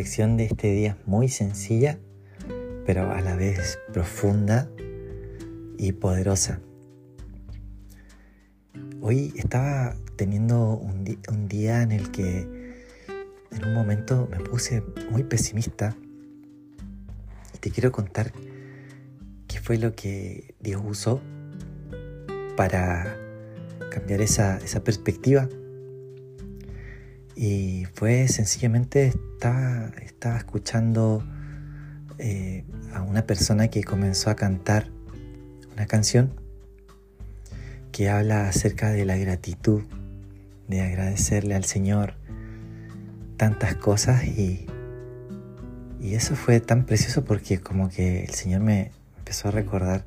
reflexión de este día es muy sencilla, pero a la vez profunda y poderosa. Hoy estaba teniendo un, día en el que en un momento me puse muy pesimista y te quiero contar qué fue lo que Dios usó para cambiar esa perspectiva y fue sencillamente, estaba, estaba escuchando eh, a una persona que comenzó a cantar una canción que habla acerca de la gratitud, de agradecerle al Señor tantas cosas y, y eso fue tan precioso porque como que el Señor me empezó a recordar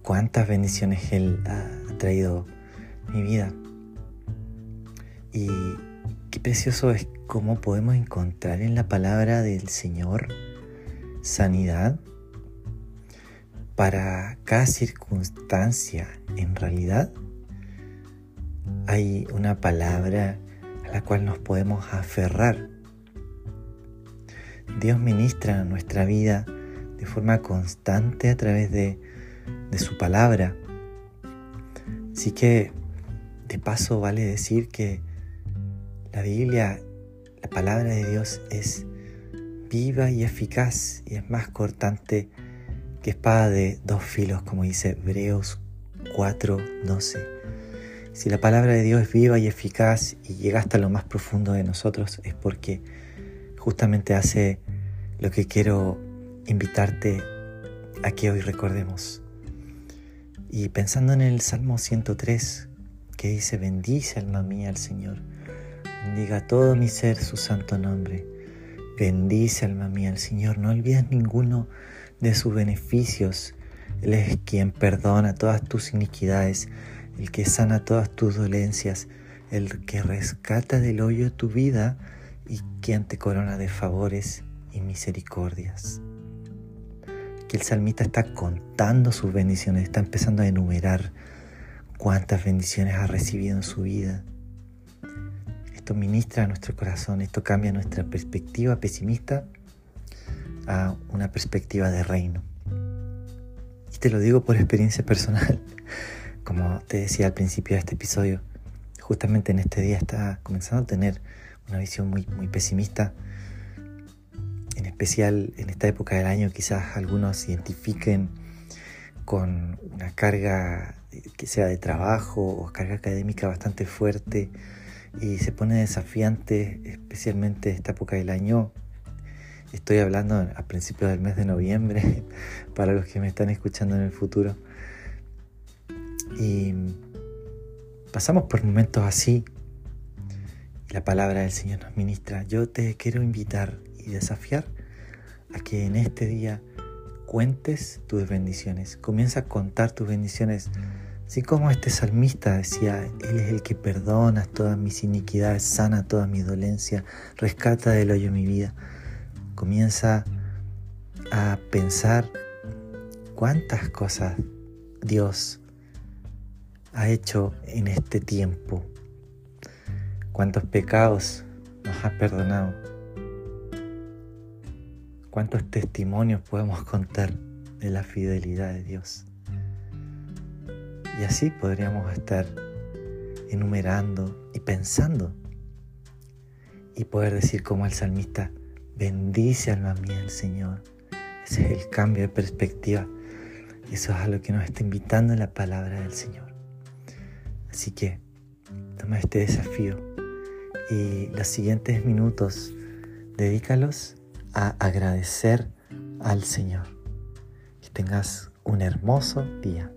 cuántas bendiciones Él ha traído mi vida. Y qué precioso es cómo podemos encontrar en la palabra del Señor sanidad para cada circunstancia. En realidad hay una palabra a la cual nos podemos aferrar. Dios ministra nuestra vida de forma constante a través de, de su palabra. Así que de paso vale decir que la Biblia, la palabra de Dios es viva y eficaz y es más cortante que espada de dos filos, como dice Hebreos 4:12. Si la palabra de Dios es viva y eficaz y llega hasta lo más profundo de nosotros, es porque justamente hace lo que quiero invitarte a que hoy recordemos. Y pensando en el Salmo 103, que dice, bendice alma mía al Señor Bendiga todo mi ser su santo nombre. Bendice alma mía al Señor. No olvides ninguno de sus beneficios. Él es quien perdona todas tus iniquidades, el que sana todas tus dolencias, el que rescata del hoyo tu vida y quien te corona de favores y misericordias. Que el salmista está contando sus bendiciones, está empezando a enumerar cuántas bendiciones ha recibido en su vida esto ministra nuestro corazón, esto cambia nuestra perspectiva pesimista a una perspectiva de reino. Y te lo digo por experiencia personal. Como te decía al principio de este episodio, justamente en este día está comenzando a tener una visión muy, muy pesimista. En especial en esta época del año quizás algunos se identifiquen con una carga que sea de trabajo o carga académica bastante fuerte y se pone desafiante, especialmente esta época del año. Estoy hablando a principios del mes de noviembre, para los que me están escuchando en el futuro. Y pasamos por momentos así. La palabra del Señor nos ministra. Yo te quiero invitar y desafiar a que en este día cuentes tus bendiciones. Comienza a contar tus bendiciones Así como este salmista decía, Él es el que perdona todas mis iniquidades, sana toda mi dolencia, rescata del hoyo mi vida. Comienza a pensar cuántas cosas Dios ha hecho en este tiempo, cuántos pecados nos ha perdonado, cuántos testimonios podemos contar de la fidelidad de Dios. Y así podríamos estar enumerando y pensando y poder decir como el salmista, bendice alma mía el Señor. Ese es el cambio de perspectiva. Eso es a lo que nos está invitando la palabra del Señor. Así que toma este desafío y los siguientes minutos dedícalos a agradecer al Señor. Que tengas un hermoso día.